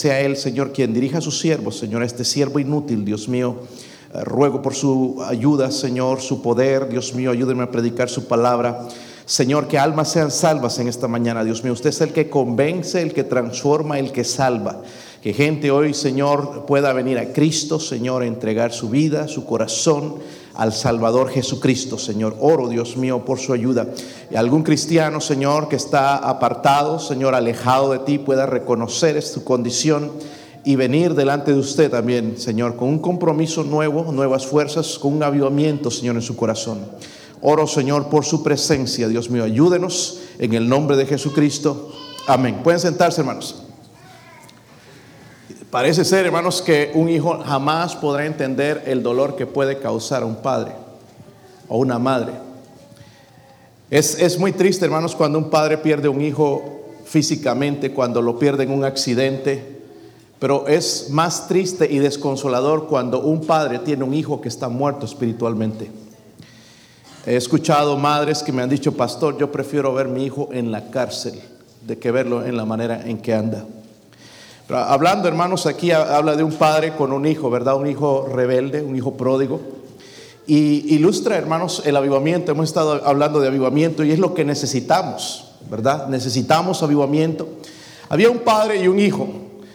sea Él, Señor, quien dirija a sus siervos, Señor, a este siervo inútil, Dios mío. Eh, ruego por su ayuda, Señor, su poder, Dios mío, ayúdenme a predicar su palabra. Señor, que almas sean salvas en esta mañana, Dios mío. Usted es el que convence, el que transforma, el que salva. Que gente hoy, Señor, pueda venir a Cristo, Señor, a entregar su vida, su corazón al Salvador Jesucristo, Señor. Oro, Dios mío, por su ayuda. Y algún cristiano, Señor, que está apartado, Señor, alejado de ti, pueda reconocer su condición y venir delante de usted también, Señor, con un compromiso nuevo, nuevas fuerzas, con un avivamiento, Señor, en su corazón. Oro, Señor, por su presencia, Dios mío. Ayúdenos en el nombre de Jesucristo. Amén. Pueden sentarse, hermanos. Parece ser, hermanos, que un hijo jamás podrá entender el dolor que puede causar a un padre o una madre. Es, es, muy triste, hermanos, cuando un padre pierde un hijo físicamente, cuando lo pierde en un accidente, pero es más triste y desconsolador cuando un padre tiene un hijo que está muerto espiritualmente. He escuchado madres que me han dicho, pastor, yo prefiero ver mi hijo en la cárcel de que verlo en la manera en que anda. Hablando, hermanos, aquí habla de un padre con un hijo, ¿verdad? Un hijo rebelde, un hijo pródigo. Y ilustra, hermanos, el avivamiento. Hemos estado hablando de avivamiento y es lo que necesitamos, ¿verdad? Necesitamos avivamiento. Había un padre y un hijo.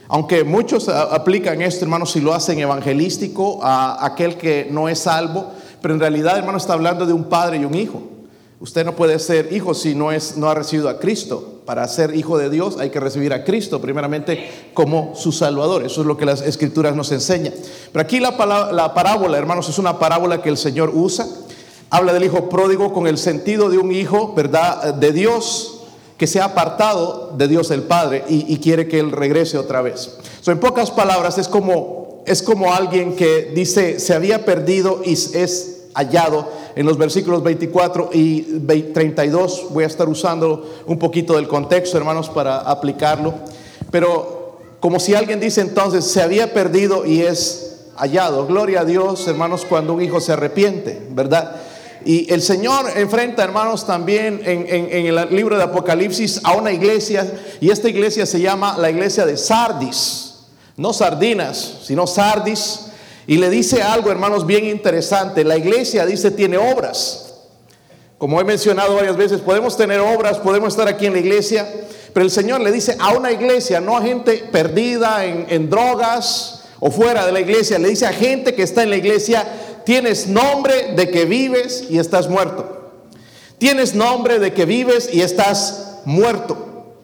Aunque muchos aplican esto, hermanos, si lo hacen evangelístico a aquel que no es salvo, pero en realidad, hermanos, está hablando de un padre y un hijo. Usted no puede ser hijo si no, es, no ha recibido a Cristo. Para ser hijo de Dios hay que recibir a Cristo primeramente como su Salvador. Eso es lo que las escrituras nos enseñan. Pero aquí la, la parábola, hermanos, es una parábola que el Señor usa. Habla del hijo pródigo con el sentido de un hijo, ¿verdad? De Dios que se ha apartado de Dios el Padre y, quiere que Él regrese otra vez. So, en pocas palabras, es como, es como alguien que dice, se había perdido y es hallado en los versículos 24 y 32. Voy a estar usando un poquito del contexto, hermanos, para aplicarlo. Pero como si alguien dice entonces, se había perdido y es hallado. Gloria a Dios, hermanos, cuando un hijo se arrepiente, ¿verdad? Y el Señor enfrenta, hermanos, también en, en, el libro de Apocalipsis a una iglesia, y esta iglesia se llama la iglesia de Sardis. No sardinas, sino Sardis y le dice algo, hermanos, bien interesante. La iglesia dice tiene obras. Como he mencionado varias veces, podemos tener obras, podemos estar aquí en la iglesia, pero el Señor le dice a una iglesia, no a gente perdida en, en drogas o fuera de la iglesia, le dice a gente que está en la iglesia, tienes nombre de que vives y estás muerto. Tienes nombre de que vives y estás muerto.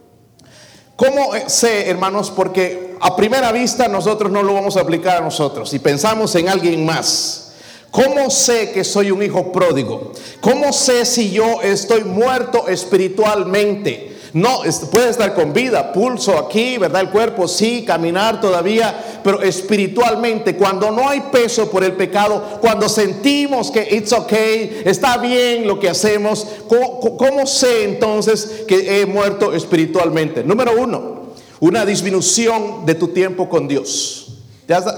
¿Cómo sé, hermanos? Porque a primera vista nosotros no lo vamos a aplicar a nosotros y pensamos en alguien más. ¿Cómo sé que soy un hijo pródigo? ¿Cómo sé si yo estoy muerto espiritualmente? No, puede estar con vida, pulso aquí, ¿verdad? El cuerpo sí, caminar todavía, pero espiritualmente, cuando no hay peso por el pecado, cuando sentimos que it's okay, está bien lo que hacemos, ¿cómo, sé entonces que he muerto espiritualmente? Número uno, una disminución de tu tiempo con Dios.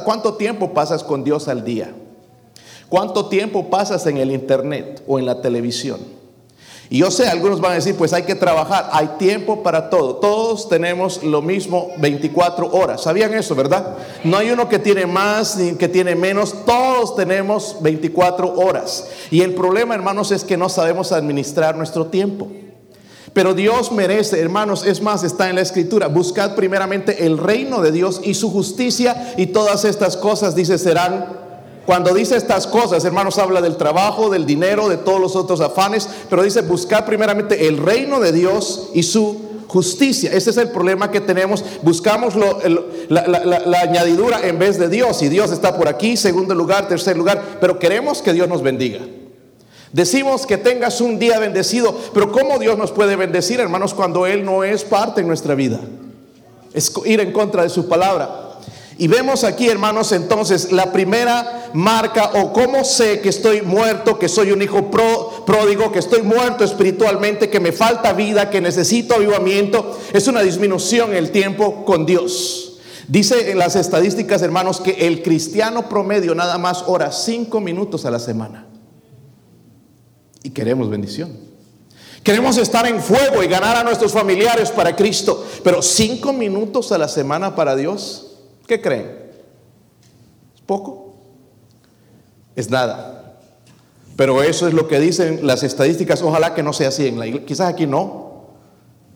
¿Cuánto tiempo pasas con Dios al día? ¿Cuánto tiempo pasas en el internet o en la televisión? Y yo sé, algunos van a decir, pues hay que trabajar, hay tiempo para todo. Todos tenemos lo mismo 24 horas. ¿Sabían eso, verdad? No hay uno que tiene más ni que tiene menos. Todos tenemos 24 horas. Y el problema, hermanos, es que no sabemos administrar nuestro tiempo. Pero Dios merece, hermanos, es más, está en la escritura. Buscad primeramente el reino de Dios y su justicia y todas estas cosas, dice, serán cuando dice estas cosas, hermanos, habla del trabajo, del dinero, de todos los otros afanes, pero dice buscar primeramente el reino de Dios y su justicia. Ese es el problema que tenemos. Buscamos la, añadidura en vez de Dios. Y Dios está por aquí, segundo lugar, tercer lugar, pero queremos que Dios nos bendiga. Decimos que tengas un día bendecido, pero ¿cómo Dios nos puede bendecir, hermanos, cuando Él no es parte en nuestra vida? Es ir en contra de su palabra. Y vemos aquí, hermanos, entonces la primera marca o cómo sé que estoy muerto, que soy un hijo pródigo, que estoy muerto espiritualmente, que me falta vida, que necesito avivamiento, es una disminución el tiempo con Dios. Dice en las estadísticas, hermanos, que el cristiano promedio nada más ora cinco minutos a la semana. Y queremos bendición. Queremos estar en fuego y ganar a nuestros familiares para Cristo. Pero cinco minutos a la semana para Dios, ¿qué creen? ¿Es poco? Es nada. Pero eso es lo que dicen las estadísticas. Ojalá que no sea así en la iglesia. Quizás aquí no.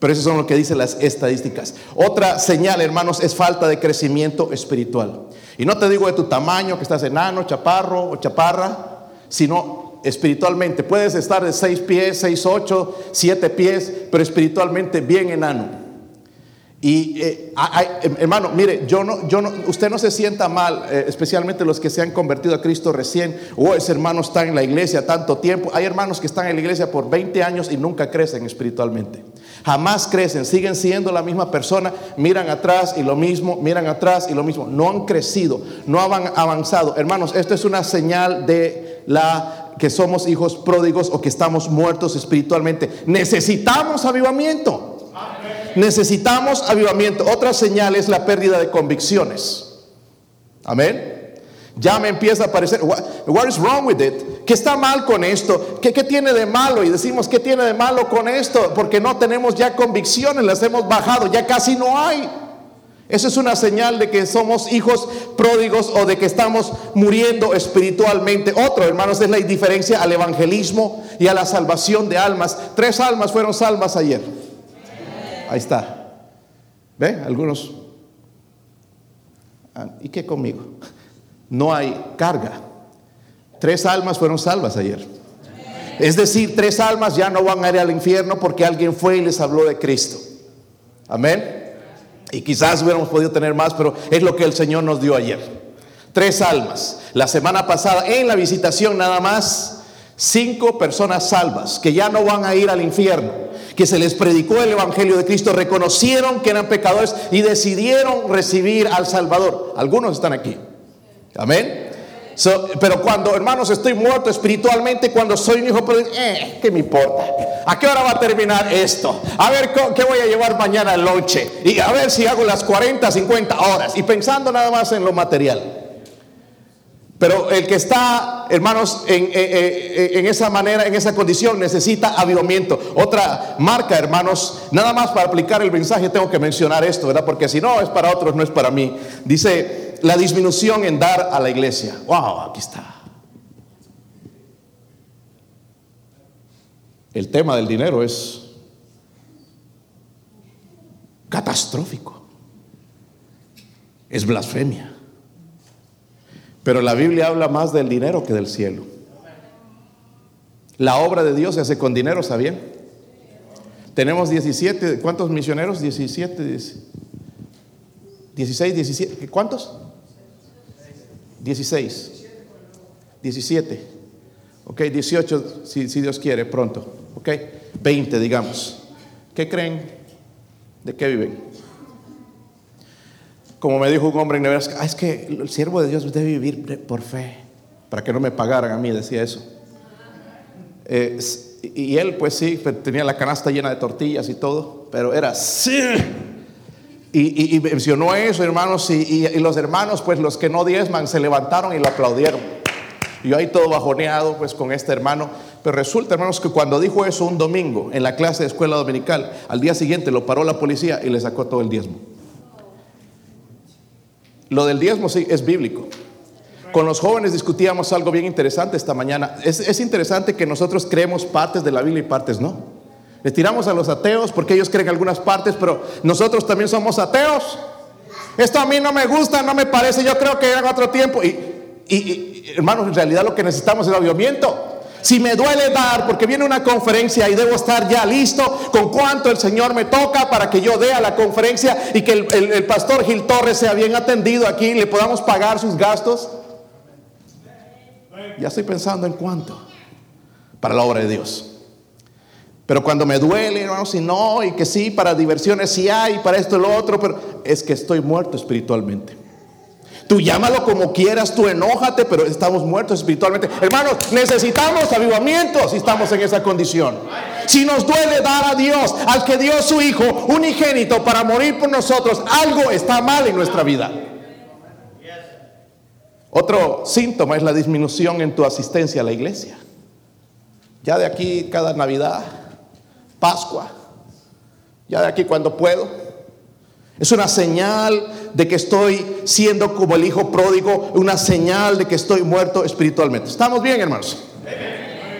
Pero eso son lo que dicen las estadísticas. Otra señal, hermanos, es falta de crecimiento espiritual. Y no te digo de tu tamaño, que estás enano, chaparro o chaparra, sino espiritualmente. Puedes estar de seis pies, seis, ocho, siete pies, pero espiritualmente bien enano. Y eh, hermano, mire, yo no, yo no, usted no se sienta mal, eh, especialmente los que se han convertido a Cristo recién, o ese hermano está en la iglesia tanto tiempo. Hay hermanos que están en la iglesia por 20 años y nunca crecen espiritualmente. Jamás crecen, siguen siendo la misma persona, miran atrás y lo mismo, miran atrás y lo mismo. No han crecido, no han avanzado. Hermanos, esto es una señal de la que somos hijos pródigos o que estamos muertos espiritualmente. Necesitamos avivamiento. Necesitamos avivamiento. Otra señal es la pérdida de convicciones. Amén. Ya me empieza a parecer, what, is wrong with it? ¿Qué está mal con esto? ¿Qué, ¿Qué tiene de malo? Y decimos, ¿qué tiene de malo con esto? Porque no tenemos ya convicciones, las hemos bajado, ya casi no hay. Eso es una señal de que somos hijos pródigos o de que estamos muriendo espiritualmente. Otro, hermanos, es la indiferencia al evangelismo y a la salvación de almas. Tres almas fueron salvas ayer. Ahí está. ¿Ve? Algunos. Ah, ¿Y qué conmigo? No hay carga. Tres almas fueron salvas ayer. Es decir, tres almas ya no van a ir al infierno porque alguien fue y les habló de Cristo. Amén. Y quizás hubiéramos podido tener más, pero es lo que el Señor nos dio ayer. Tres almas. La semana pasada en la visitación nada más, cinco personas salvas que ya no van a ir al infierno que se les predicó el Evangelio de Cristo, reconocieron que eran pecadores y decidieron recibir al Salvador. Algunos están aquí. Amén. Pero cuando, hermanos, estoy muerto espiritualmente, cuando soy un hijo, eh, ¿qué me importa? ¿A qué hora va a terminar esto? A ver, ¿qué voy a llevar mañana al noche? Y a ver si hago las 40, 50 horas. Y pensando nada más en lo material. Pero el que está, hermanos, en, en, esa manera, en esa condición, necesita avivamiento. Otra marca, hermanos, nada más para aplicar el mensaje tengo que mencionar esto, ¿verdad? Porque si no es para otros, no es para mí. Dice la disminución en dar a la iglesia. Wow, aquí está. El tema del dinero es catastrófico. Es blasfemia. Pero la Biblia habla más del dinero que del cielo. La obra de Dios se hace con dinero, ¿sabían? Tenemos 17, ¿cuántos misioneros? 17, 16, 17, ¿cuántos? 16, 17, ok, 18 si, Dios quiere pronto, ok, 20 digamos. ¿Qué creen? ¿De qué viven? Como me dijo un hombre en Nebraska, ah, es que el siervo de Dios debe vivir por fe, para que no me pagaran a mí, decía eso. Y él, pues sí, tenía la canasta llena de tortillas y todo, pero era sí. Y, mencionó eso, hermanos, y, los hermanos, pues los que no diezman, se levantaron y lo aplaudieron. Yo ahí todo bajoneado, pues con este hermano. Pero resulta, hermanos, que cuando dijo eso un domingo en la clase de escuela dominical, al día siguiente lo paró la policía y le sacó todo el diezmo. Lo del diezmo sí es bíblico. Con los jóvenes discutíamos algo bien interesante esta mañana. Es, interesante que nosotros creemos partes de la Biblia y partes no. Le tiramos a los ateos porque ellos creen algunas partes, pero nosotros también somos ateos. Esto a mí no me gusta, no me parece, yo creo que era otro tiempo. Y, hermanos, en realidad lo que necesitamos es avivamiento. Si me duele dar, porque viene una conferencia y debo estar ya listo con cuánto el Señor me toca para que yo dé a la conferencia y que el, pastor Gil Torres sea bien atendido aquí y le podamos pagar sus gastos. Ya estoy pensando en cuánto para la obra de Dios. Pero cuando me duele, hermano, si no, y que sí, para diversiones sí hay, para esto y lo otro, pero es que estoy muerto espiritualmente. Tú llámalo como quieras, tú enójate, pero estamos muertos espiritualmente. Hermanos, necesitamos avivamiento si estamos en esa condición. Si nos duele dar a Dios, al que dio su Hijo unigénito para morir por nosotros, algo está mal en nuestra vida. Otro síntoma es la disminución en tu asistencia a la iglesia. Ya de aquí cada Navidad Pascua. Ya de aquí cuando puedo. Es una señal de que estoy siendo como el hijo pródigo, una señal de que estoy muerto espiritualmente. ¿Estamos bien, hermanos?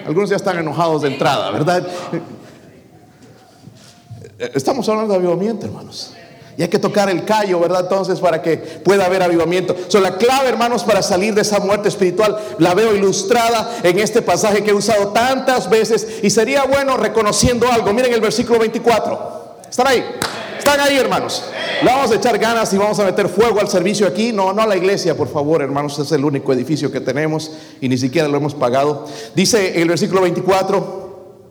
Algunos ya están enojados de entrada, ¿verdad? Estamos hablando de avivamiento, hermanos. Y hay que tocar el callo, ¿verdad? Entonces, para que pueda haber avivamiento. So, la clave, hermanos, para salir de esa muerte espiritual, la veo ilustrada en este pasaje que he usado tantas veces. Y sería bueno reconociendo algo. Miren el versículo 24. ¿Están ahí? ¿Están ahí, hermanos? Le vamos a echar ganas y vamos a meter fuego al servicio aquí. No, no a la iglesia, por favor, hermanos. Es el único edificio que tenemos y ni siquiera lo hemos pagado. Dice el versículo 24: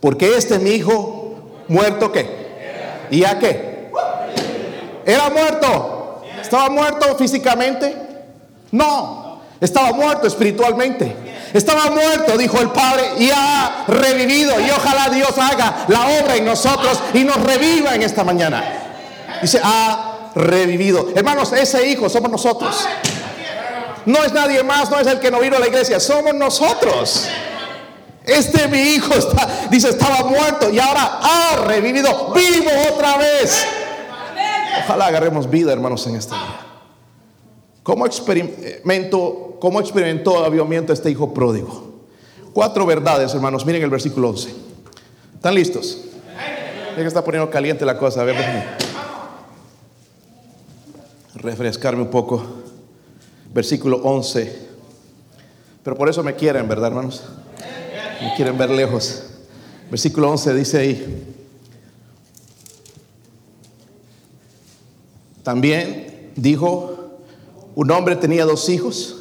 Porque este mi hijo muerto, ¿qué? ¿Y a qué? ¿Era muerto? ¿Estaba muerto físicamente? No, estaba muerto espiritualmente. Estaba muerto, dijo el Padre, y ha revivido. Y ojalá Dios haga la obra en nosotros y nos reviva en esta mañana. Dice, ha revivido. Hermanos, ese hijo somos nosotros. No es nadie más, no es el que no vino a la iglesia, somos nosotros. Este mi hijo dice, estaba muerto y ahora ha revivido, vivo otra vez. Ojalá agarremos vida, hermanos, en este día. ¿Cómo experimento, cómo experimentó avivamiento este hijo pródigo? Cuatro verdades, hermanos. Miren el versículo 11. ¿Están listos? Ya que está poniendo caliente la cosa. A ver, refrescarme un poco. Versículo 11. Pero por eso me quieren, ¿verdad, hermanos? Me quieren ver lejos. Versículo 11 dice ahí. También dijo, un hombre tenía dos hijos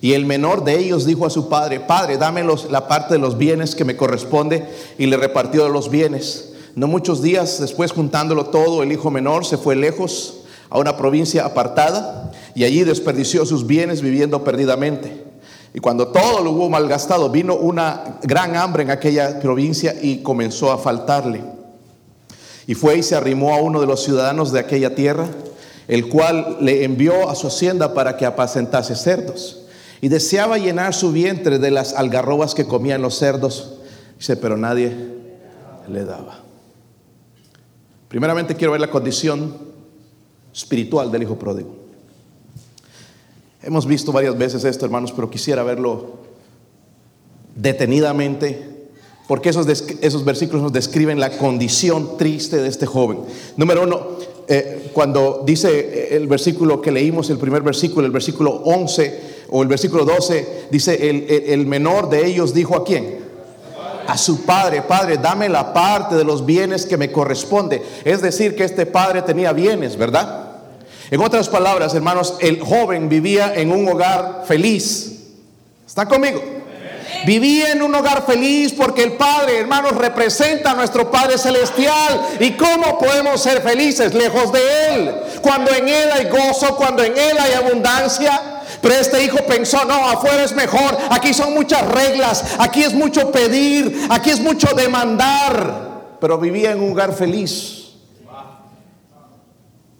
y el menor de ellos dijo a su padre, Padre, dame la parte de los bienes que me corresponde y le repartió los bienes. No muchos días después, juntándolo todo, el hijo menor se fue lejos a una provincia apartada y allí desperdició sus bienes viviendo perdidamente. Y cuando todo lo hubo malgastado, vino una gran hambre en aquella provincia y comenzó a faltarle. Y fue y se arrimó a uno de los ciudadanos de aquella tierra el cual le envió a su hacienda para que apacentase cerdos. Y deseaba llenar su vientre de las algarrobas que comían los cerdos. Dice, pero nadie le daba. Primeramente quiero ver la condición espiritual del hijo pródigo. Hemos visto varias veces esto, hermanos, pero quisiera verlo detenidamente, porque esos, esos versículos nos describen la condición triste de este joven. Número uno, eh, cuando dice eh, el versículo que leímos, el primer versículo, el versículo 11 o el versículo 12, dice, el, el menor de ellos dijo a quién? A su padre, padre, dame la parte de los bienes que me corresponde. Es decir, que este padre tenía bienes, ¿verdad? En otras palabras, hermanos, el joven vivía en un hogar feliz. ¿Está conmigo? Vivía en un hogar feliz porque el Padre, hermanos, representa a nuestro Padre Celestial. ¿Y cómo podemos ser felices lejos de Él? Cuando en Él hay gozo, cuando en Él hay abundancia. Pero este hijo pensó, no, afuera es mejor, aquí son muchas reglas, aquí es mucho pedir, aquí es mucho demandar. Pero vivía en un hogar feliz.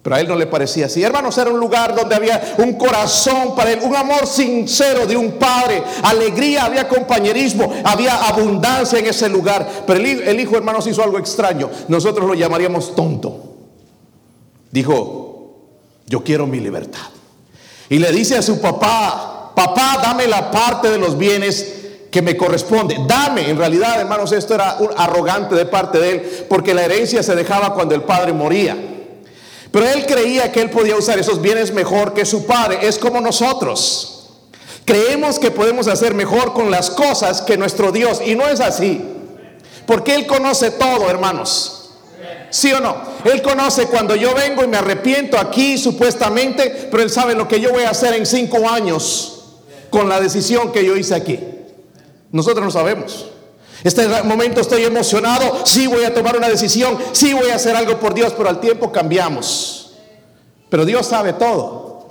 Pero a él no le parecía así. Hermanos, era un lugar donde había un corazón para él, un amor sincero de un padre, alegría, había compañerismo, había abundancia en ese lugar. Pero el, hijo, hermanos, hizo algo extraño. Nosotros lo llamaríamos tonto. Dijo, yo quiero mi libertad. Y le dice a su papá, papá, dame la parte de los bienes que me corresponde. Dame, en realidad, hermanos, esto era un arrogante de parte de él, porque la herencia se dejaba cuando el padre moría. Pero él creía que él podía usar esos bienes mejor que su padre. Es como nosotros. Creemos que podemos hacer mejor con las cosas que nuestro Dios. Y no es así. Porque Él conoce todo, hermanos. ¿Sí o no? Él conoce cuando yo vengo y me arrepiento aquí supuestamente, pero Él sabe lo que yo voy a hacer en cinco años con la decisión que yo hice aquí. Nosotros no sabemos. Este momento estoy emocionado, sí voy a tomar una decisión, sí voy a hacer algo por Dios, pero al tiempo cambiamos. Pero Dios sabe todo.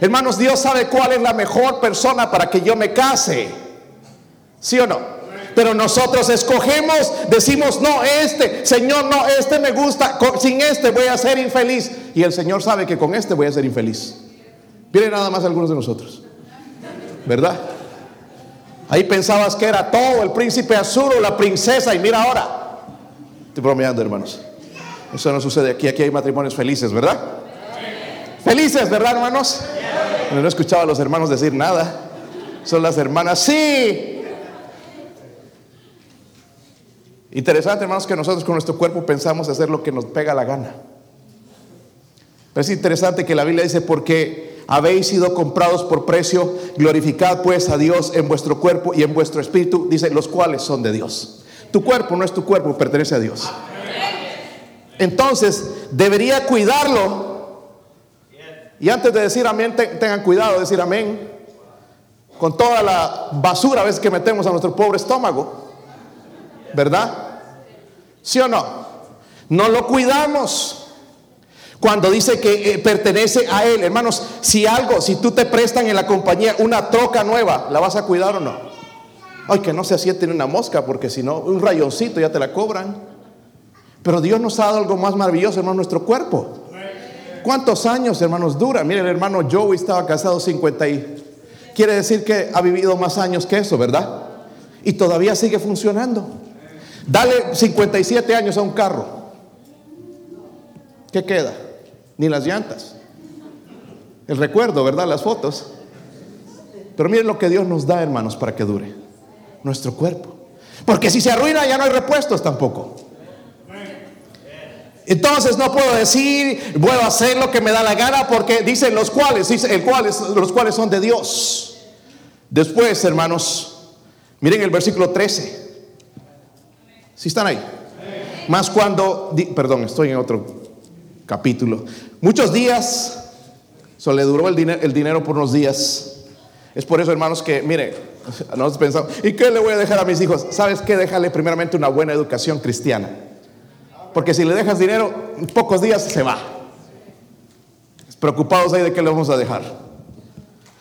Hermanos, Dios sabe cuál es la mejor persona para que yo me case. ¿Sí o no? Pero nosotros escogemos, decimos, no, este, Señor, no, este me gusta, sin este voy a ser infeliz. Y el Señor sabe que con este voy a ser infeliz. Miren nada más algunos de nosotros. ¿Verdad? Ahí pensabas que era todo, el príncipe azul o la princesa, y mira ahora, Estoy bromeando, hermanos. Eso no sucede aquí. Aquí hay matrimonios felices, ¿verdad? Felices, ¿verdad, hermanos? No he escuchado a los hermanos decir nada. Son las hermanas, sí. Interesante, hermanos, que nosotros con nuestro cuerpo pensamos hacer lo que nos pega la gana. Pero es interesante que la Biblia dice, porque habéis sido comprados por precio, glorificad pues a Dios en vuestro cuerpo y en vuestro espíritu, dice, los cuales son de Dios. Tu cuerpo no es tu cuerpo, pertenece a Dios. Entonces, debería cuidarlo. Y antes de decir amén, tengan cuidado de decir amén. Con toda la basura a veces que metemos a nuestro pobre estómago. ¿Verdad? ¿Sí o no? No lo cuidamos. Cuando dice que eh, pertenece a Él, hermanos, si algo, si tú te prestan en la compañía una troca nueva, ¿la vas a cuidar o no? Ay, que no se asiente en una mosca, porque si no, un rayoncito ya te la cobran. Pero Dios nos ha dado algo más maravilloso, hermano, nuestro cuerpo. ¿Cuántos años, hermanos, dura? Mire, el hermano Joey estaba casado 50 y... Quiere decir que ha vivido más años que eso, ¿verdad? Y todavía sigue funcionando. Dale 57 años a un carro. ¿Qué queda? Ni las llantas. El recuerdo, ¿verdad? Las fotos. Pero miren lo que Dios nos da, hermanos, para que dure. Nuestro cuerpo. Porque si se arruina ya no hay repuestos tampoco. Entonces no puedo decir, puedo hacer lo que me da la gana porque dicen los cuales, el cuales, los cuales son de Dios. Después, hermanos, miren el versículo 13. Si están ahí? Más cuando, perdón, estoy en otro capítulo. Muchos días, solo le duró el dinero, por unos días. Es por eso, hermanos, que, mire, nosotros pensamos, ¿y qué le voy a dejar a mis hijos? ¿Sabes qué? Déjale primeramente una buena educación cristiana. Porque si le dejas dinero, en pocos días se va. Preocupados ahí de qué le vamos a dejar.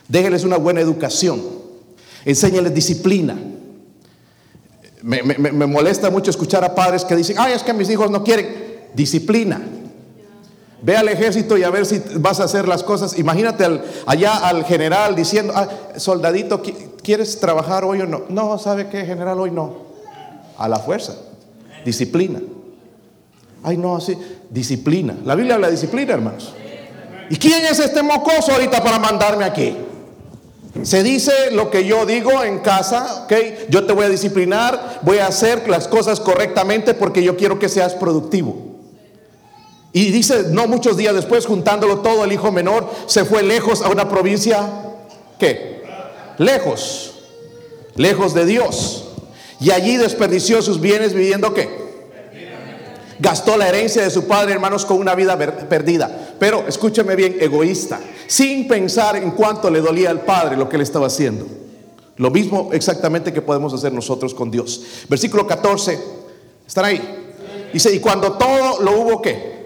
Déjenles una buena educación. Enséñales disciplina. Me, molesta mucho escuchar a padres que dicen, ay, es que mis hijos no quieren. Disciplina. Ve al ejército y a ver si vas a hacer las cosas. Imagínate allá al general diciendo, ah, soldadito, ¿quieres trabajar hoy o no? No, ¿sabe qué, general? Hoy no. A la fuerza. Disciplina. Ay, no, así. Disciplina. La Biblia habla de disciplina, hermanos. ¿Y quién es este mocoso ahorita para mandarme aquí? Se dice lo que yo digo en casa, ¿ok? Yo te voy a disciplinar, voy a hacer las cosas correctamente porque yo quiero que seas productivo. Y dice, no muchos días después, juntándolo todo, el hijo menor se fue lejos a una provincia, ¿qué? Lejos, lejos de Dios. Y allí desperdició sus bienes viviendo, ¿qué? Gastó la herencia de su padre, hermanos, con una vida perdida. Pero escúcheme bien, egoísta, sin pensar en cuánto le dolía al padre lo que él estaba haciendo. Lo mismo exactamente que podemos hacer nosotros con Dios. Versículo 14, ¿están ahí? Dice, y cuando todo lo hubo, ¿qué?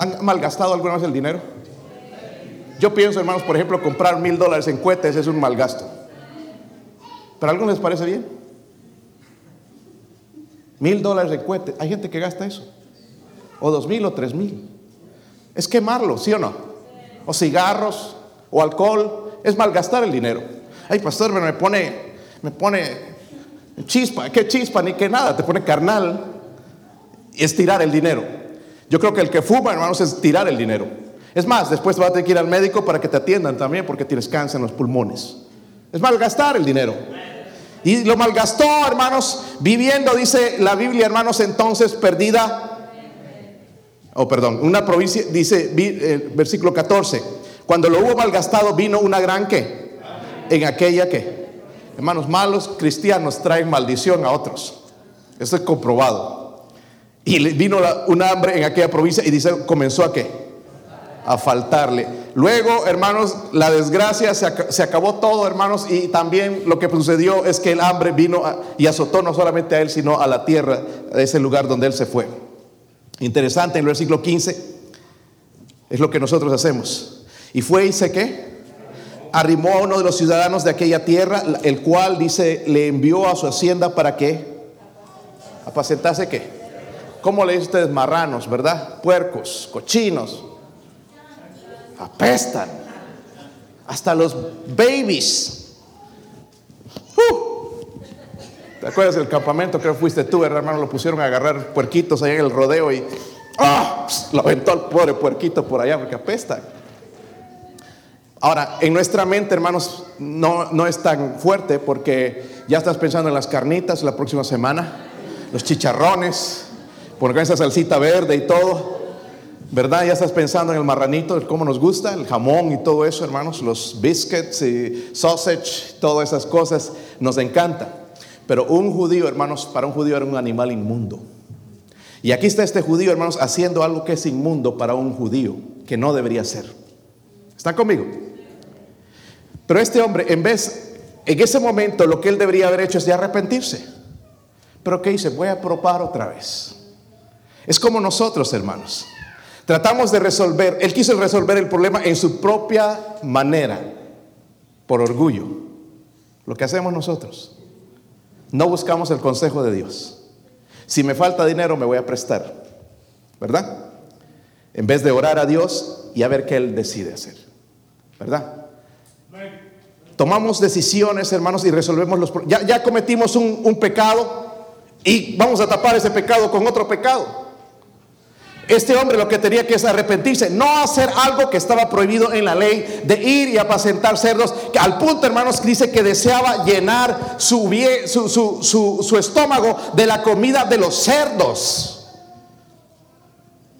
¿Han malgastado alguna vez el dinero? Yo pienso, hermanos, por ejemplo, comprar mil dólares en cohetes es un malgasto. ¿Pero a algunos les parece bien? Mil dólares de cohete. Hay gente que gasta eso. O dos mil o tres mil. Es quemarlo, ¿sí o no? O cigarros o alcohol. Es malgastar el dinero. Ay, pastor, me pone, me pone chispa. ¿Qué chispa? Ni que nada. Te pone carnal. Y es tirar el dinero. Yo creo que el que fuma, hermanos, es tirar el dinero. Es más, después vas a tener que ir al médico para que te atiendan también porque tienes cáncer en los pulmones. Es malgastar el dinero. Y lo malgastó, hermanos, viviendo, dice la Biblia, hermanos, entonces perdida. Oh, perdón, una provincia, dice el versículo 14, cuando lo hubo malgastado vino una gran que, en aquella que, hermanos, malos cristianos traen maldición a otros. Esto es comprobado. Y vino una hambre en aquella provincia y dice, comenzó a qué? A faltarle. Luego, hermanos, la desgracia se, acabó todo, hermanos, y también lo que sucedió es que el hambre vino y azotó no solamente a él, sino a la tierra, a ese lugar donde él se fue. Interesante, en el versículo 15 es lo que nosotros hacemos. Y fue y se qué? Arrimó a uno de los ciudadanos de aquella tierra, el cual dice, le envió a su hacienda para que apacentase qué? ¿Cómo le dicen ustedes? Marranos, ¿verdad? Puercos, cochinos, apestan. Hasta los babies. Uh. ¿Te acuerdas del campamento? Creo que fuiste tú, hermano, lo pusieron a agarrar puerquitos allá en el rodeo y ¡ah! lo aventó al pobre puerquito por allá porque apesta. Ahora, en nuestra mente, hermanos, no, no es tan fuerte porque ya estás pensando en las carnitas la próxima semana, los chicharrones, con esa salsita verde y todo. ¿Verdad? Ya estás pensando en el marranito, cómo nos gusta, el jamón y todo eso, hermanos, los biscuits y sausage, todas esas cosas, nos encanta. Pero un judío, hermanos, para un judío era un animal inmundo. Y aquí está este judío, hermanos, haciendo algo que es inmundo para un judío, que no debería ser. ¿Están conmigo? Pero este hombre, en vez, en ese momento, lo que él debería haber hecho es de arrepentirse. Pero ¿qué dice? Voy a probar otra vez. Es como nosotros, hermanos. Tratamos de resolver, él quiso resolver el problema en su propia manera, por orgullo. Lo que hacemos nosotros. No buscamos el consejo de Dios. Si me falta dinero, me voy a prestar. ¿Verdad? En vez de orar a Dios y a ver qué Él decide hacer. ¿Verdad? Tomamos decisiones, hermanos, y resolvemos los problemas. Ya, ya cometimos un, un pecado y vamos a tapar ese pecado con otro pecado. Este hombre lo que tenía que es arrepentirse, no hacer algo que estaba prohibido en la ley, de ir y apacentar cerdos, que al punto, hermanos, dice que deseaba llenar su, estómago de la comida de los cerdos.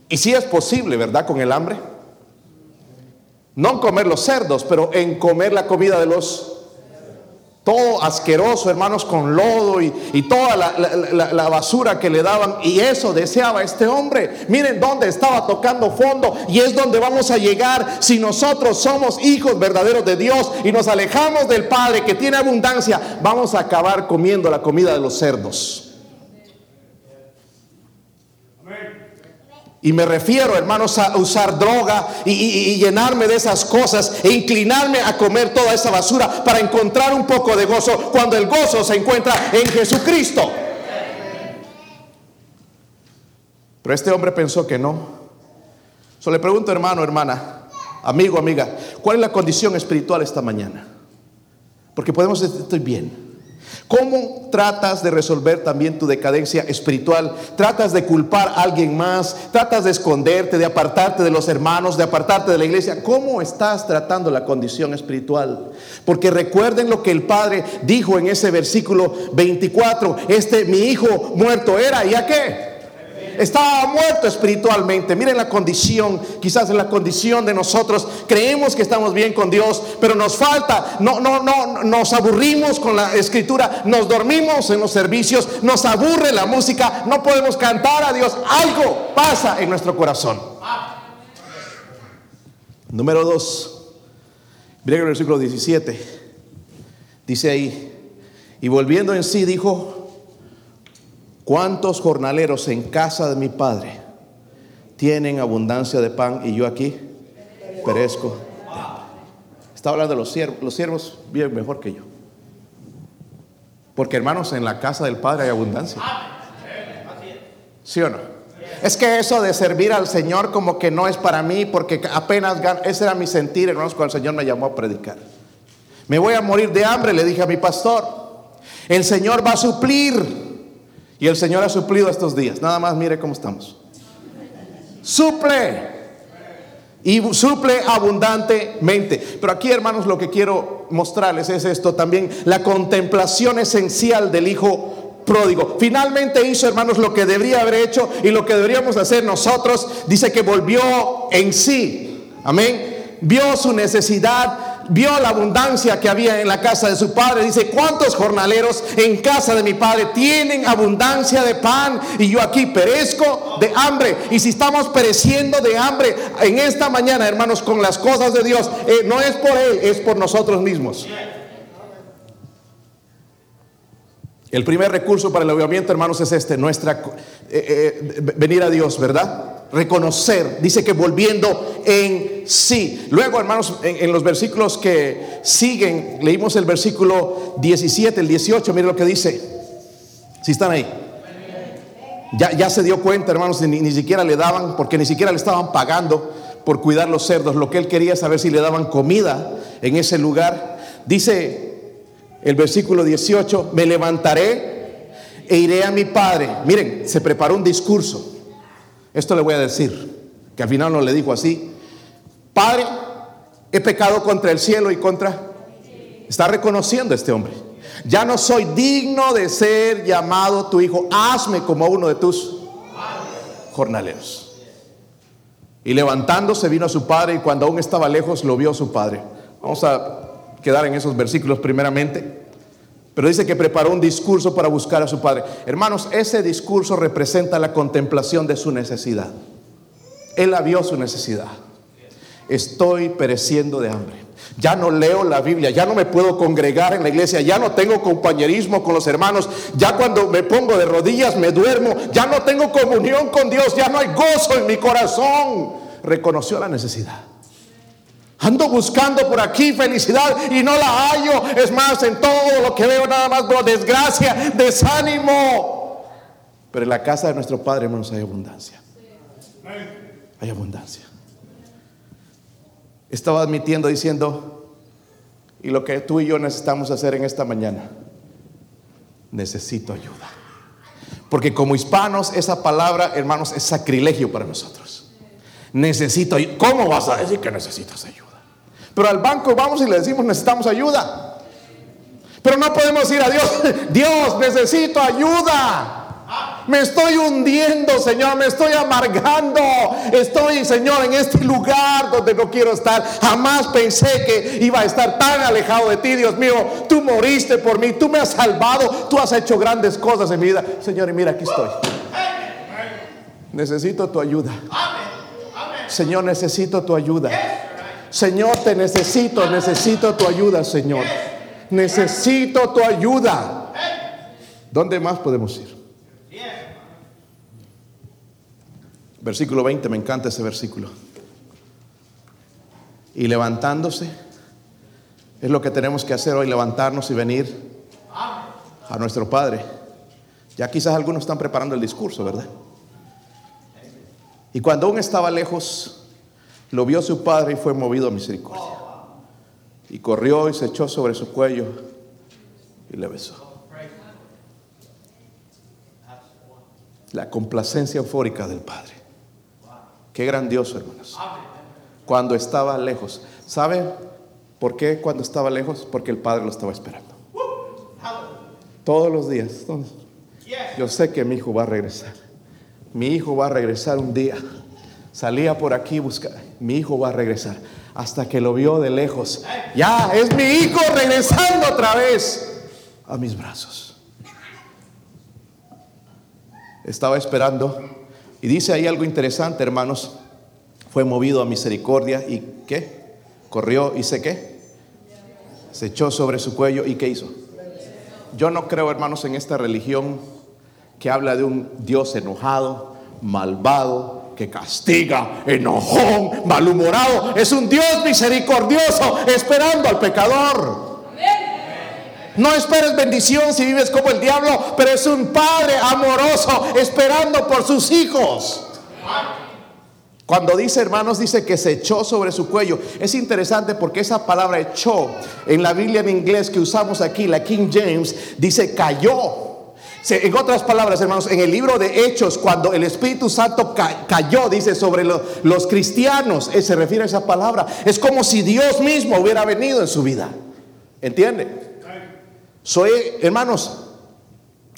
Y si es posible, ¿verdad? Con el hambre. No comer los cerdos, pero en comer la comida de los todo asqueroso, hermanos, con lodo y, toda la, basura que le daban. Y eso deseaba este hombre. Miren dónde estaba tocando fondo. Y es donde vamos a llegar si nosotros somos hijos verdaderos de Dios y nos alejamos del Padre que tiene abundancia. Vamos a acabar comiendo la comida de los cerdos. Y me refiero, hermanos, a usar droga y, llenarme de esas cosas e inclinarme a comer toda esa basura para encontrar un poco de gozo cuando el gozo se encuentra en Jesucristo. Pero este hombre pensó que no. So le pregunto, hermano, hermana, amigo, amiga, ¿cuál es la condición espiritual esta mañana? Porque podemos decir, estoy bien. ¿Cómo tratas de resolver también tu decadencia espiritual? ¿Tratas de culpar a alguien más? ¿Tratas de esconderte, de apartarte de los hermanos, de apartarte de la iglesia? ¿Cómo estás tratando la condición espiritual? Porque recuerden lo que el Padre dijo en ese versículo 24, este mi hijo muerto era, ¿y a qué? Estaba muerto espiritualmente. Miren la condición, quizás en la condición de nosotros creemos que estamos bien con Dios, pero nos falta, no, no, no, nos aburrimos con la escritura, nos dormimos en los servicios, nos aburre la música, no podemos cantar a Dios. Algo pasa en nuestro corazón. Número dos, miren el versículo 17, dice ahí, y volviendo en sí dijo, ¿Cuántos jornaleros en casa de mi padre tienen abundancia de pan y yo aquí perezco? Está hablando de los siervos. Los siervos viven mejor que yo. Porque hermanos, en la casa del Padre hay abundancia. ¿Sí o no? Es que eso de servir al Señor como que no es para mí porque apenas gano. Ese era mi sentir, hermanos, cuando el Señor me llamó a predicar. Me voy a morir de hambre, le dije a mi pastor. El Señor va a suplir y el Señor ha suplido estos días. Nada más mire cómo estamos. Suple. Y suple abundantemente. Pero aquí, hermanos, lo que quiero mostrarles es esto también. La contemplación esencial del Hijo pródigo. Finalmente hizo, hermanos, lo que debería haber hecho y lo que deberíamos hacer nosotros. Dice que volvió en sí. Amén. Vio su necesidad vio la abundancia que había en la casa de su padre. Dice, ¿cuántos jornaleros en casa de mi padre tienen abundancia de pan? Y yo aquí perezco de hambre. Y si estamos pereciendo de hambre en esta mañana, hermanos, con las cosas de Dios, eh, no es por Él, es por nosotros mismos. El primer recurso para el avivamiento, hermanos, es este, nuestra eh, eh, venir a Dios, ¿verdad? Reconocer, dice que volviendo en sí. Luego, hermanos, en, los versículos que siguen, leímos el versículo 17, el 18, miren lo que dice. Si están ahí. Ya, ya se dio cuenta, hermanos, ni, ni siquiera le daban, porque ni siquiera le estaban pagando por cuidar los cerdos. Lo que él quería saber si le daban comida en ese lugar. Dice el versículo 18, me levantaré e iré a mi padre. Miren, se preparó un discurso. Esto le voy a decir, que al final no le dijo así. Padre, he pecado contra el cielo y contra... Está reconociendo este hombre. Ya no soy digno de ser llamado tu hijo. Hazme como uno de tus jornaleros. Y levantándose vino a su padre y cuando aún estaba lejos lo vio su padre. Vamos a quedar en esos versículos primeramente. Pero dice que preparó un discurso para buscar a su padre. Hermanos, ese discurso representa la contemplación de su necesidad. Él la vio su necesidad. Estoy pereciendo de hambre. Ya no leo la Biblia, ya no me puedo congregar en la iglesia, ya no tengo compañerismo con los hermanos, ya cuando me pongo de rodillas me duermo, ya no tengo comunión con Dios, ya no hay gozo en mi corazón. Reconoció la necesidad. Ando buscando por aquí felicidad y no la hallo. Es más, en todo lo que veo nada más veo desgracia, desánimo. Pero en la casa de nuestro Padre, hermanos, hay abundancia. Hay abundancia. Estaba admitiendo, diciendo, y lo que tú y yo necesitamos hacer en esta mañana, necesito ayuda. Porque como hispanos, esa palabra, hermanos, es sacrilegio para nosotros. Necesito ayuda. ¿Cómo vas a decir que necesitas ayuda? Pero al banco vamos y le decimos necesitamos ayuda. Pero no podemos ir a Dios, Dios necesito ayuda. Me estoy hundiendo, Señor, me estoy amargando. Estoy, Señor, en este lugar donde no quiero estar. Jamás pensé que iba a estar tan alejado de ti, Dios mío. Tú moriste por mí, tú me has salvado, tú has hecho grandes cosas en mi vida. Señor, y mira, aquí estoy. Necesito tu ayuda. Señor, necesito tu ayuda. Señor, te necesito, necesito tu ayuda, Señor. Necesito tu ayuda. ¿Dónde más podemos ir? Versículo 20, me encanta ese versículo. Y levantándose, es lo que tenemos que hacer hoy, levantarnos y venir a nuestro Padre. Ya quizás algunos están preparando el discurso, ¿verdad? Y cuando aún estaba lejos, lo vio su padre y fue movido a misericordia. Y corrió y se echó sobre su cuello y le besó. La complacencia eufórica del Padre. Qué grandioso, hermanos. Cuando estaba lejos. ¿Sabe por qué cuando estaba lejos? Porque el Padre lo estaba esperando. Todos los días. Yo sé que mi hijo va a regresar. Mi hijo va a regresar un día. Salía por aquí buscar, mi hijo va a regresar. Hasta que lo vio de lejos. Ya, es mi hijo regresando otra vez a mis brazos. Estaba esperando. Y dice ahí algo interesante, hermanos. Fue movido a misericordia y ¿qué? Corrió y sé qué. Se echó sobre su cuello y ¿qué hizo? Yo no creo, hermanos, en esta religión que habla de un Dios enojado, malvado, que castiga, enojón, malhumorado. Es un Dios misericordioso esperando al pecador. No esperes bendición si vives como el diablo, pero es un padre amoroso esperando por sus hijos. Cuando dice hermanos, dice que se echó sobre su cuello. Es interesante porque esa palabra echó en la Biblia en inglés que usamos aquí, la King James, dice cayó. En otras palabras, hermanos, en el libro de Hechos, cuando el Espíritu Santo cayó, dice, sobre los cristianos, eh, se refiere a esa palabra. Es como si Dios mismo hubiera venido en su vida. ¿Entiende? Soy, hermanos,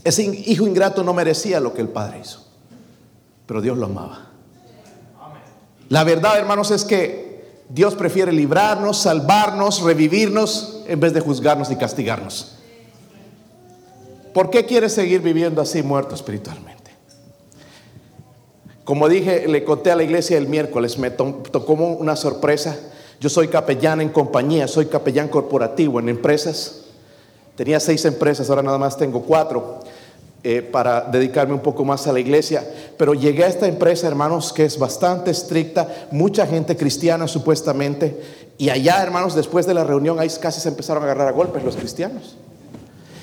ese hijo ingrato no merecía lo que el Padre hizo, pero Dios lo amaba. La verdad, hermanos, es que Dios prefiere librarnos, salvarnos, revivirnos, en vez de juzgarnos y castigarnos. ¿Por qué quieres seguir viviendo así muerto espiritualmente? Como dije, le conté a la iglesia el miércoles, me tocó una sorpresa. Yo soy capellán en compañía, soy capellán corporativo en empresas. Tenía seis empresas, ahora nada más tengo cuatro eh, para dedicarme un poco más a la iglesia. Pero llegué a esta empresa, hermanos, que es bastante estricta, mucha gente cristiana supuestamente. Y allá, hermanos, después de la reunión, ahí casi se empezaron a agarrar a golpes los cristianos.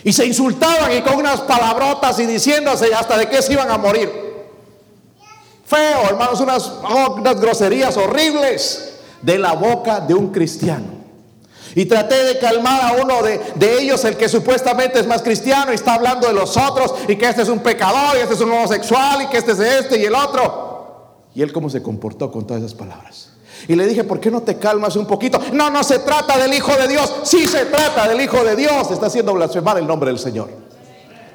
Y se insultaban y con unas palabrotas y diciéndose hasta de qué se iban a morir. Feo, hermanos, unas, groserías horribles de la boca de un cristiano. Y traté de calmar a uno de, de, ellos, el que supuestamente es más cristiano y está hablando de los otros y que este es un pecador y este es un homosexual y que este es este y el otro. Y él cómo se comportó con todas esas palabras. Y le dije, ¿por qué no te calmas un poquito? No, no se trata del Hijo de Dios. Sí se trata del Hijo de Dios. Está haciendo blasfemar el nombre del Señor.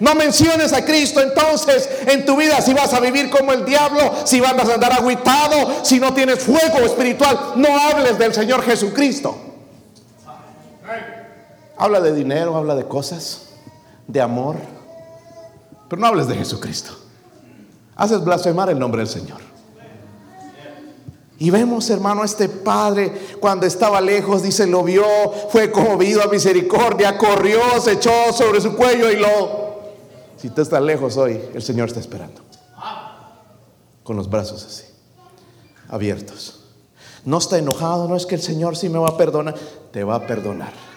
No menciones a Cristo entonces en tu vida si vas a vivir como el diablo, si vas a andar aguitado, si no tienes fuego espiritual. No hables del Señor Jesucristo. Habla de dinero, habla de cosas, de amor, pero no hables de Jesucristo. Haces blasfemar el nombre del Señor. Y vemos, hermano, a este padre cuando estaba lejos, dice, lo vio, fue conmovido a misericordia, corrió, se echó sobre su cuello y lo... Si tú estás lejos hoy, el Señor está esperando. Con los brazos así, abiertos. No está enojado, no es que el Señor sí me va a perdonar, te va a perdonar.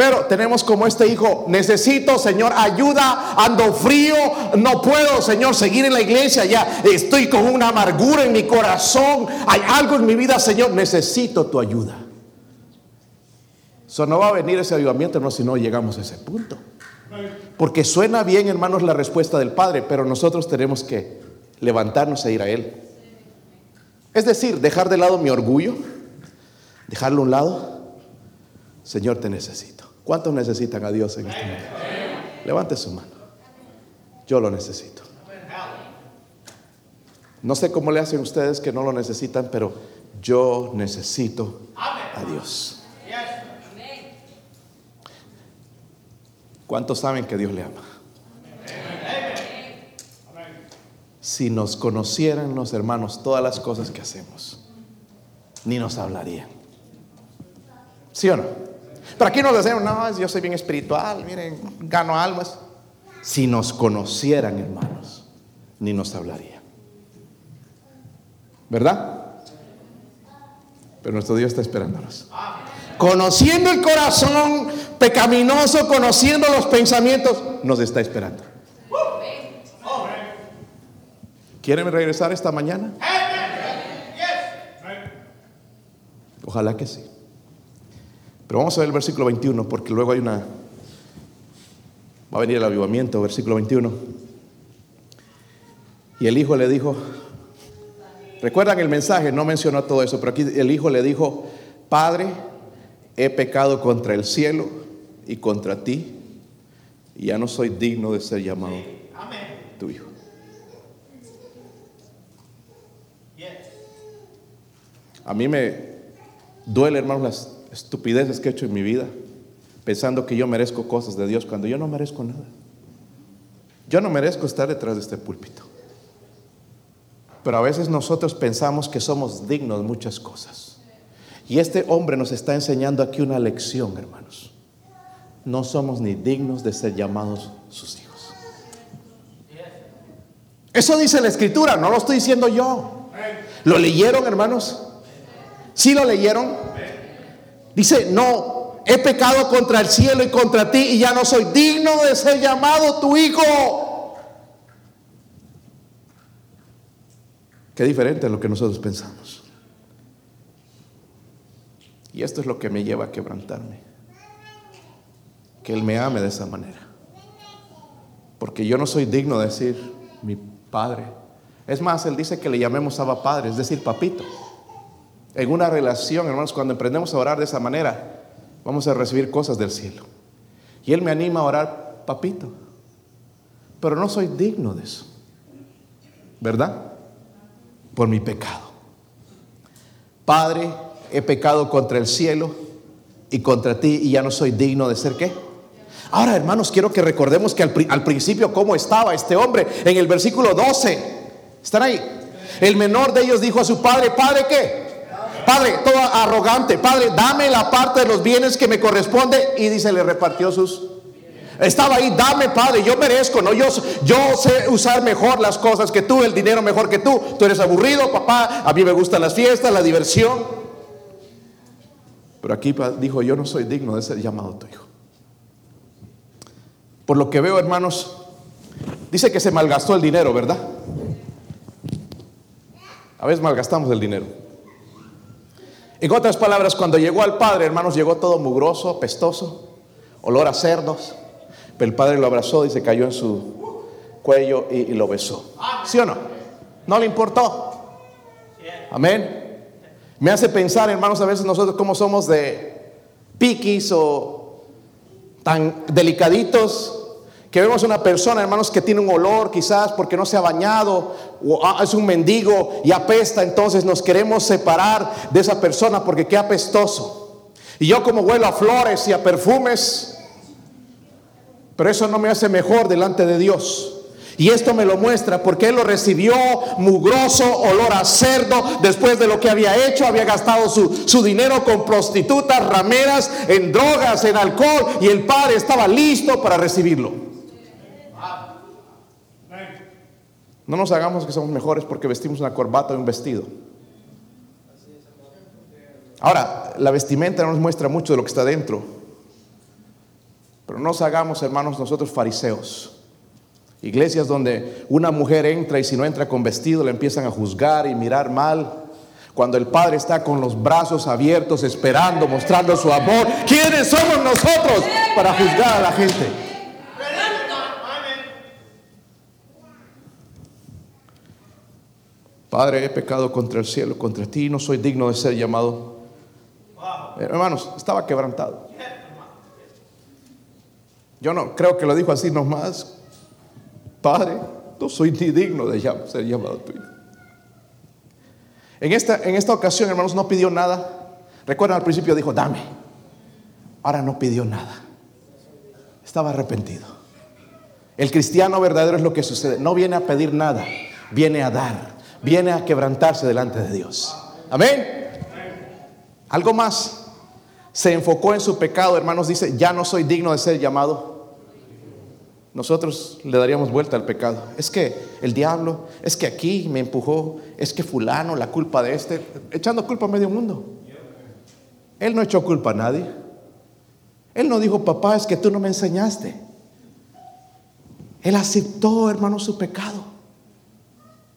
Pero tenemos como este hijo, necesito, Señor, ayuda, ando frío, no puedo, Señor, seguir en la iglesia, ya estoy con una amargura en mi corazón, hay algo en mi vida, Señor, necesito tu ayuda. Eso no va a venir ese avivamiento, no, si no llegamos a ese punto. Porque suena bien, hermanos, la respuesta del Padre, pero nosotros tenemos que levantarnos e ir a Él. Es decir, dejar de lado mi orgullo, dejarlo a un lado. Señor, te necesito. ¿Cuántos necesitan a Dios en este momento? Levante su mano. Yo lo necesito. No sé cómo le hacen ustedes que no lo necesitan, pero yo necesito a Dios. ¿Cuántos saben que Dios le ama? Si nos conocieran los hermanos todas las cosas que hacemos, ni nos hablarían. ¿Sí o no? Pero aquí nos decimos, no, yo soy bien espiritual, miren, gano almas. Si nos conocieran, hermanos, ni nos hablarían. ¿Verdad? Pero nuestro Dios está esperándonos. Conociendo el corazón pecaminoso, conociendo los pensamientos, nos está esperando. ¿Quieren regresar esta mañana? Ojalá que sí. Pero vamos a ver el versículo 21, porque luego hay una... Va a venir el avivamiento, versículo 21. Y el hijo le dijo, recuerdan el mensaje, no mencionó todo eso, pero aquí el hijo le dijo, Padre, he pecado contra el cielo y contra ti, y ya no soy digno de ser llamado tu hijo. A mí me duele, hermanos, las estupideces que he hecho en mi vida, pensando que yo merezco cosas de Dios cuando yo no merezco nada. Yo no merezco estar detrás de este púlpito. Pero a veces nosotros pensamos que somos dignos de muchas cosas. Y este hombre nos está enseñando aquí una lección, hermanos. No somos ni dignos de ser llamados sus hijos. Eso dice la escritura, no lo estoy diciendo yo. ¿Lo leyeron, hermanos? ¿Sí lo leyeron? Dice, no, he pecado contra el cielo y contra ti y ya no soy digno de ser llamado tu hijo. Qué diferente a lo que nosotros pensamos. Y esto es lo que me lleva a quebrantarme. Que Él me ame de esa manera. Porque yo no soy digno de decir mi padre. Es más, Él dice que le llamemos a Padre, es decir, papito. En una relación, hermanos, cuando emprendemos a orar de esa manera, vamos a recibir cosas del cielo. Y Él me anima a orar, papito. Pero no soy digno de eso. ¿Verdad? Por mi pecado. Padre, he pecado contra el cielo y contra ti y ya no soy digno de ser qué. Ahora, hermanos, quiero que recordemos que al, principio cómo estaba este hombre en el versículo 12. ¿Están ahí? El menor de ellos dijo a su padre, Padre, ¿qué? Padre, todo arrogante, Padre, dame la parte de los bienes que me corresponde. Y dice, le repartió sus... Estaba ahí, dame, Padre, yo merezco, ¿no? Yo, yo sé usar mejor las cosas que tú, el dinero mejor que tú. Tú eres aburrido, papá, a mí me gustan las fiestas, la diversión. Pero aquí dijo, yo no soy digno de ser llamado tu hijo. Por lo que veo, hermanos, dice que se malgastó el dinero, ¿verdad? A veces malgastamos el dinero. En otras palabras, cuando llegó al padre, hermanos, llegó todo mugroso, pestoso, olor a cerdos. Pero el padre lo abrazó y se cayó en su cuello y, y lo besó. ¿Sí o no? No le importó. Amén. Me hace pensar, hermanos, a veces nosotros cómo somos de piquis o tan delicaditos que vemos una persona, hermanos, que tiene un olor quizás porque no se ha bañado o ah, es un mendigo y apesta, entonces nos queremos separar de esa persona porque qué apestoso. Y yo como huelo a flores y a perfumes, pero eso no me hace mejor delante de Dios. Y esto me lo muestra porque él lo recibió mugroso, olor a cerdo, después de lo que había hecho, había gastado su, su, dinero con prostitutas, rameras, en drogas, en alcohol, y el padre estaba listo para recibirlo. No nos hagamos que somos mejores porque vestimos una corbata y un vestido. Ahora, la vestimenta no nos muestra mucho de lo que está dentro. Pero no nos hagamos, hermanos, nosotros fariseos. Iglesias donde una mujer entra y si no entra con vestido le empiezan a juzgar y mirar mal. Cuando el Padre está con los brazos abiertos, esperando, mostrando su amor. ¿Quiénes somos nosotros para juzgar a la gente? Padre, he pecado contra el cielo, contra ti, no soy digno de ser llamado. Hermanos, estaba quebrantado. Yo no creo que lo dijo así nomás. Padre, no soy ni digno de ser llamado tuyo. En esta, en esta ocasión, hermanos, no pidió nada. Recuerdan al principio dijo, dame. Ahora no pidió nada. Estaba arrepentido. El cristiano verdadero es lo que sucede. No viene a pedir nada, viene a dar viene a quebrantarse delante de Dios. Amén. Algo más. Se enfocó en su pecado, hermanos, dice, ya no soy digno de ser llamado. Nosotros le daríamos vuelta al pecado. Es que el diablo, es que aquí me empujó, es que fulano, la culpa de este, echando culpa a medio mundo. Él no echó culpa a nadie. Él no dijo, papá, es que tú no me enseñaste. Él aceptó, hermano, su pecado.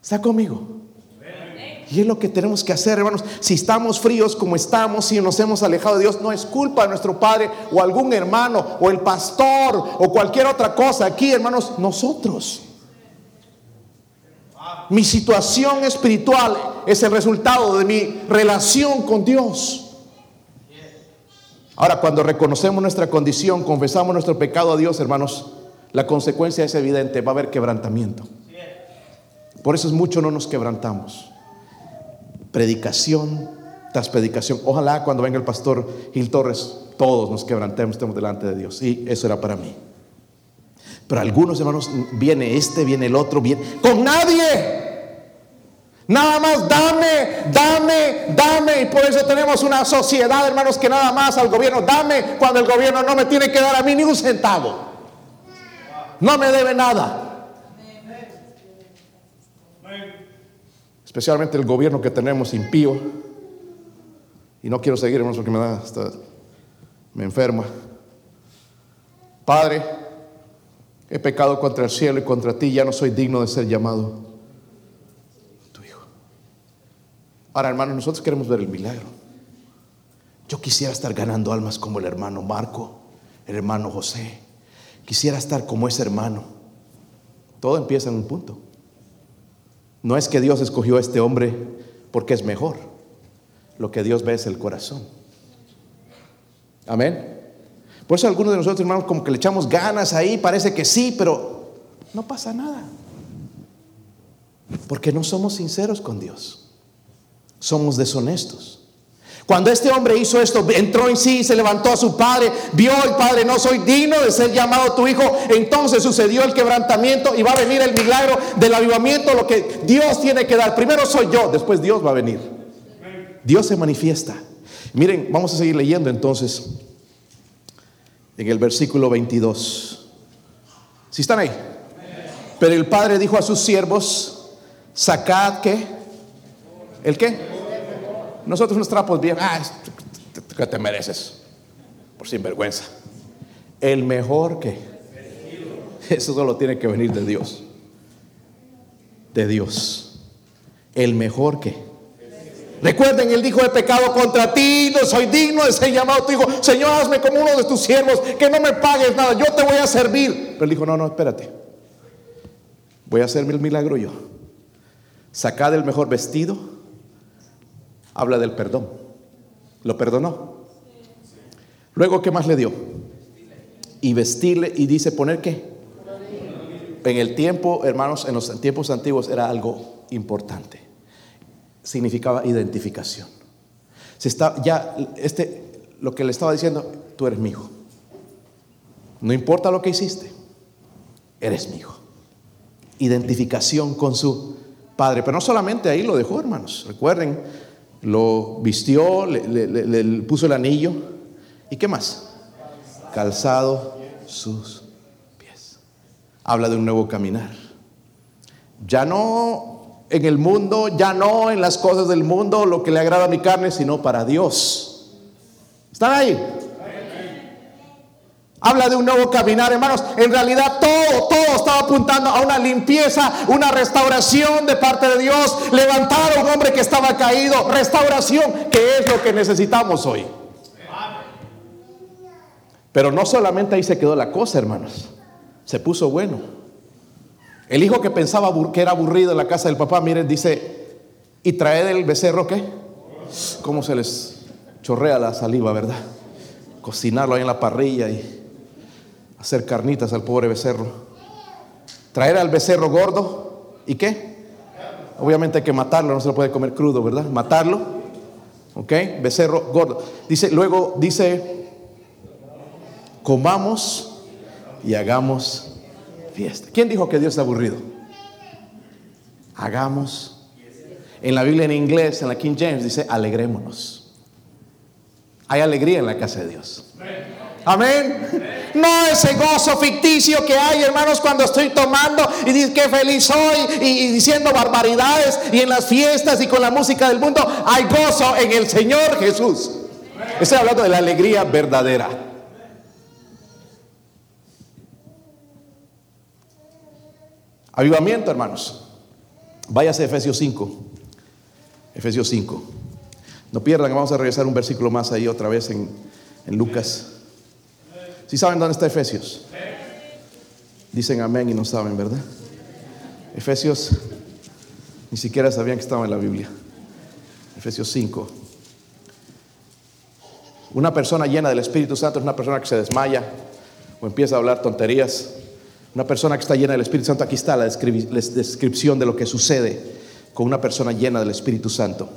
¿Está conmigo? Y es lo que tenemos que hacer, hermanos. Si estamos fríos como estamos, si nos hemos alejado de Dios, no es culpa de nuestro Padre o algún hermano o el pastor o cualquier otra cosa. Aquí, hermanos, nosotros. Mi situación espiritual es el resultado de mi relación con Dios. Ahora, cuando reconocemos nuestra condición, confesamos nuestro pecado a Dios, hermanos, la consecuencia es evidente, va a haber quebrantamiento. Por eso es mucho no nos quebrantamos. Predicación tras predicación. Ojalá cuando venga el pastor Gil Torres, todos nos quebrantemos, estemos delante de Dios. Y eso era para mí. Pero algunos hermanos, viene este, viene el otro, viene con nadie. Nada más dame, dame, dame. Y por eso tenemos una sociedad, hermanos, que nada más al gobierno, dame cuando el gobierno no me tiene que dar a mí ni un centavo. No me debe nada. Especialmente el gobierno que tenemos impío. Y no quiero seguir, hermanos, porque me da hasta, me enferma. Padre, he pecado contra el cielo y contra ti, ya no soy digno de ser llamado tu hijo. Ahora, hermanos, nosotros queremos ver el milagro. Yo quisiera estar ganando almas como el hermano Marco, el hermano José. Quisiera estar como ese hermano. Todo empieza en un punto. No es que Dios escogió a este hombre porque es mejor. Lo que Dios ve es el corazón. Amén. Por eso algunos de nosotros, hermanos, como que le echamos ganas ahí, parece que sí, pero no pasa nada. Porque no somos sinceros con Dios. Somos deshonestos. Cuando este hombre hizo esto, entró en sí, se levantó a su padre, vio el padre, no soy digno de ser llamado tu hijo. Entonces sucedió el quebrantamiento y va a venir el milagro del avivamiento, lo que Dios tiene que dar. Primero soy yo, después Dios va a venir. Dios se manifiesta. Miren, vamos a seguir leyendo entonces en el versículo 22. Si están ahí. Pero el padre dijo a sus siervos, sacad qué? ¿El qué? Nosotros nos trapos bien, ah, que te mereces, por sinvergüenza. El mejor que, eso solo tiene que venir de Dios, de Dios. El mejor que, Recuerden, él dijo, he pecado contra ti, no soy digno de ser llamado tu hijo. Señor, hazme como uno de tus siervos, que no me pagues nada, yo te voy a servir. Pero él dijo, no, no, espérate. Voy a hacerme el milagro yo. Sacad el mejor vestido. Habla del perdón. Lo perdonó. Luego, ¿qué más le dio? Y vestirle y dice, ¿poner qué? En el tiempo, hermanos, en los tiempos antiguos era algo importante. Significaba identificación. Se está, ya, este, lo que le estaba diciendo, tú eres mi hijo. No importa lo que hiciste, eres mi hijo. Identificación con su padre. Pero no solamente ahí lo dejó, hermanos. Recuerden, lo vistió, le, puso el anillo. ¿Y qué más? Calzado sus pies. Habla de un nuevo caminar. Ya no en el mundo, ya no en las cosas del mundo, lo que le agrada a mi carne, sino para Dios. ¿Están ahí? Habla de un nuevo caminar, hermanos. En realidad todo, todo estaba apuntando a una limpieza, una restauración de parte de Dios. Levantar a un hombre que estaba caído. Restauración, que es lo que necesitamos hoy. Pero no solamente ahí se quedó la cosa, hermanos. Se puso bueno. El hijo que pensaba que era aburrido en la casa del papá, miren, dice, ¿y trae del becerro qué? ¿Cómo se les chorrea la saliva, verdad? Cocinarlo ahí en la parrilla y hacer carnitas al pobre becerro. Traer al becerro gordo y qué? Obviamente hay que matarlo, no se lo puede comer crudo, ¿verdad? Matarlo. ¿Ok? Becerro gordo. Dice, luego dice, comamos y hagamos fiesta. ¿Quién dijo que Dios es aburrido? Hagamos. En la Biblia en inglés, en la King James, dice, alegrémonos. Hay alegría en la casa de Dios. Amén. No ese gozo ficticio que hay, hermanos, cuando estoy tomando y dice que feliz soy y, diciendo barbaridades y en las fiestas y con la música del mundo. Hay gozo en el Señor Jesús. Estoy hablando de la alegría verdadera. Avivamiento, hermanos. Váyase a Efesios 5. Efesios 5. No pierdan, vamos a regresar un versículo más ahí otra vez en, en Lucas. ¿Sí saben dónde está Efesios? Dicen amén y no saben, ¿verdad? Efesios, ni siquiera sabían que estaba en la Biblia. Efesios 5. Una persona llena del Espíritu Santo es una persona que se desmaya o empieza a hablar tonterías. Una persona que está llena del Espíritu Santo, aquí está la descripción de lo que sucede con una persona llena del Espíritu Santo.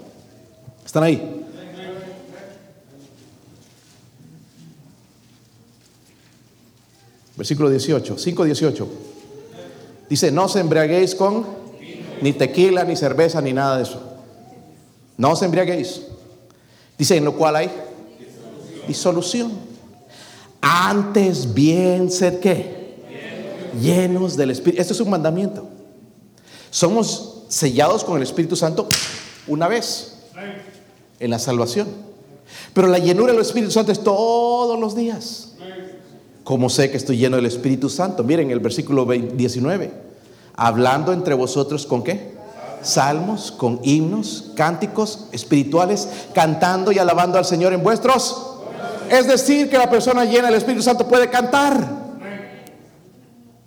¿Están ahí? Versículo 18, 5, 18. Dice, no se embriaguéis con ni tequila, ni cerveza, ni nada de eso. No os embriaguéis. Dice, en lo cual hay disolución. Antes bien ser qué? Llenos del Espíritu. Esto es un mandamiento. Somos sellados con el Espíritu Santo una vez en la salvación. Pero la llenura del Espíritu Santo es todos los días. ¿Cómo sé que estoy lleno del Espíritu Santo? Miren el versículo 19. Hablando entre vosotros con qué? Salmos, con himnos, cánticos espirituales, cantando y alabando al Señor en vuestros. Es decir, que la persona llena del Espíritu Santo puede cantar.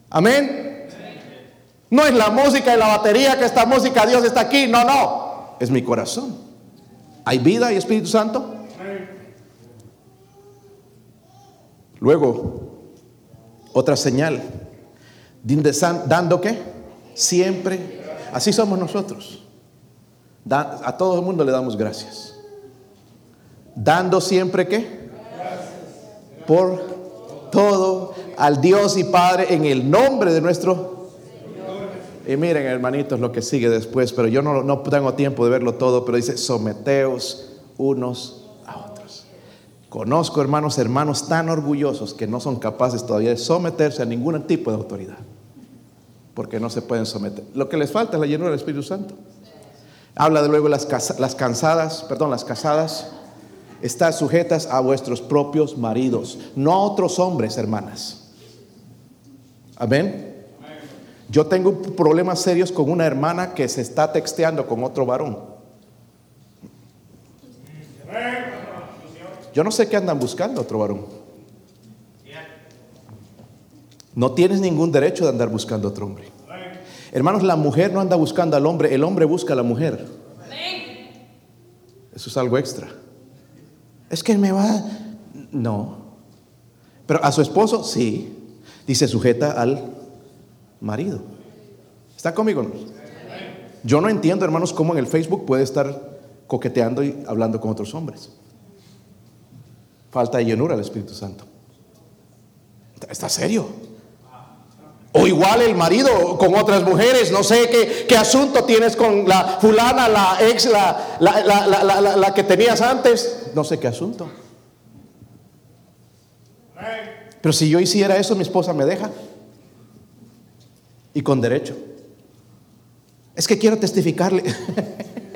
Amén. No es la música y la batería que esta música, Dios está aquí. No, no. Es mi corazón. ¿Hay vida y Espíritu Santo? Luego, otra señal. Dando qué? Siempre. Así somos nosotros. a todo el mundo le damos gracias. Dando siempre qué? Por todo al Dios y Padre en el nombre de nuestro. Y miren, hermanitos, lo que sigue después, pero yo no, no tengo tiempo de verlo todo, pero dice, someteos unos Conozco hermanos, hermanos tan orgullosos que no son capaces todavía de someterse a ningún tipo de autoridad, porque no se pueden someter. Lo que les falta es la llenura del Espíritu Santo. Habla de luego las, las cansadas, perdón, las casadas, están sujetas a vuestros propios maridos, no a otros hombres, hermanas. Amén. Yo tengo problemas serios con una hermana que se está texteando con otro varón. Yo no sé qué andan buscando otro varón. No tienes ningún derecho de andar buscando otro hombre. Hermanos, la mujer no anda buscando al hombre, el hombre busca a la mujer. Eso es algo extra. Es que me va... No. Pero a su esposo, sí. Dice sujeta al marido. ¿Está conmigo? Yo no entiendo, hermanos, cómo en el Facebook puede estar coqueteando y hablando con otros hombres. Falta de llenura al Espíritu Santo. ¿Está serio? O igual el marido con otras mujeres, no sé qué, qué asunto tienes con la fulana, la ex, la, la, la, que tenías antes, no sé qué asunto. Pero si yo hiciera eso, mi esposa me deja. Y con derecho. Es que quiero testificarle.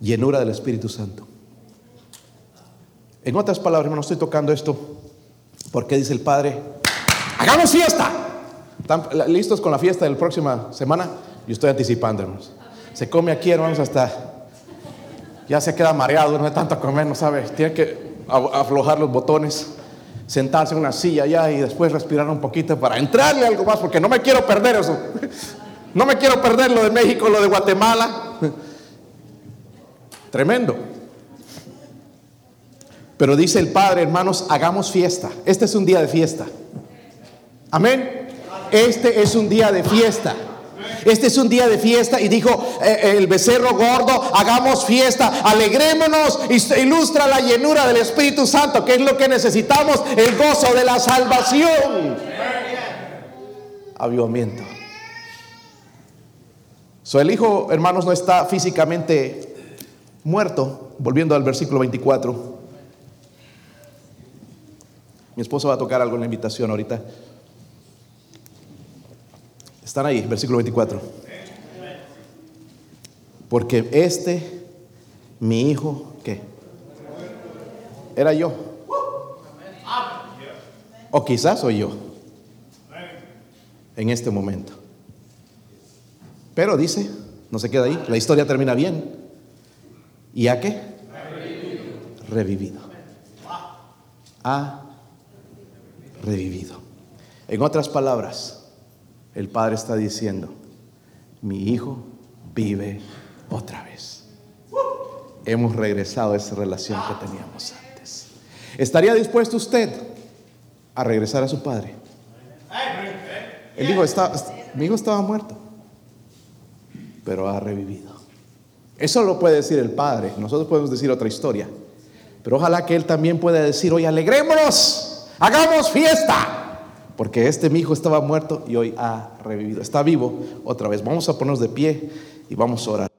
Llenura del Espíritu Santo. En otras palabras, no estoy tocando esto porque dice el Padre, hagamos fiesta. ¿Están listos con la fiesta de la próxima semana? Yo estoy anticipando, hermanos. Se come aquí, hermanos, hasta ya se queda mareado, no es tanto comer, no sabe. Tiene que aflojar los botones, sentarse en una silla allá y después respirar un poquito para entrarle algo más, porque no me quiero perder eso. No me quiero perder lo de México, lo de Guatemala. Tremendo. Pero dice el Padre, hermanos, hagamos fiesta. Este es un día de fiesta. Amén. Este es un día de fiesta. Este es un día de fiesta y dijo eh, eh, el becerro gordo, hagamos fiesta, alegrémonos, ilustra la llenura del Espíritu Santo, que es lo que necesitamos, el gozo de la salvación. Avivamiento. So, el hijo, hermanos, no está físicamente muerto, volviendo al versículo 24. Mi esposo va a tocar algo en la invitación ahorita. Están ahí, versículo 24. Porque este, mi hijo, ¿qué? Era yo. O quizás soy yo. En este momento. Pero dice, no se queda ahí, la historia termina bien. ¿Y a qué? Revivido. A revivido. En otras palabras, el Padre está diciendo, mi hijo vive otra vez. Hemos regresado a esa relación que teníamos antes. ¿Estaría dispuesto usted a regresar a su Padre? El hijo mi hijo estaba muerto, pero ha revivido. Eso lo puede decir el Padre. Nosotros podemos decir otra historia. Pero ojalá que Él también pueda decir, hoy alegrémonos hagamos fiesta, porque este mi hijo estaba muerto y hoy ha revivido, está vivo otra vez. Vamos a ponernos de pie y vamos a orar.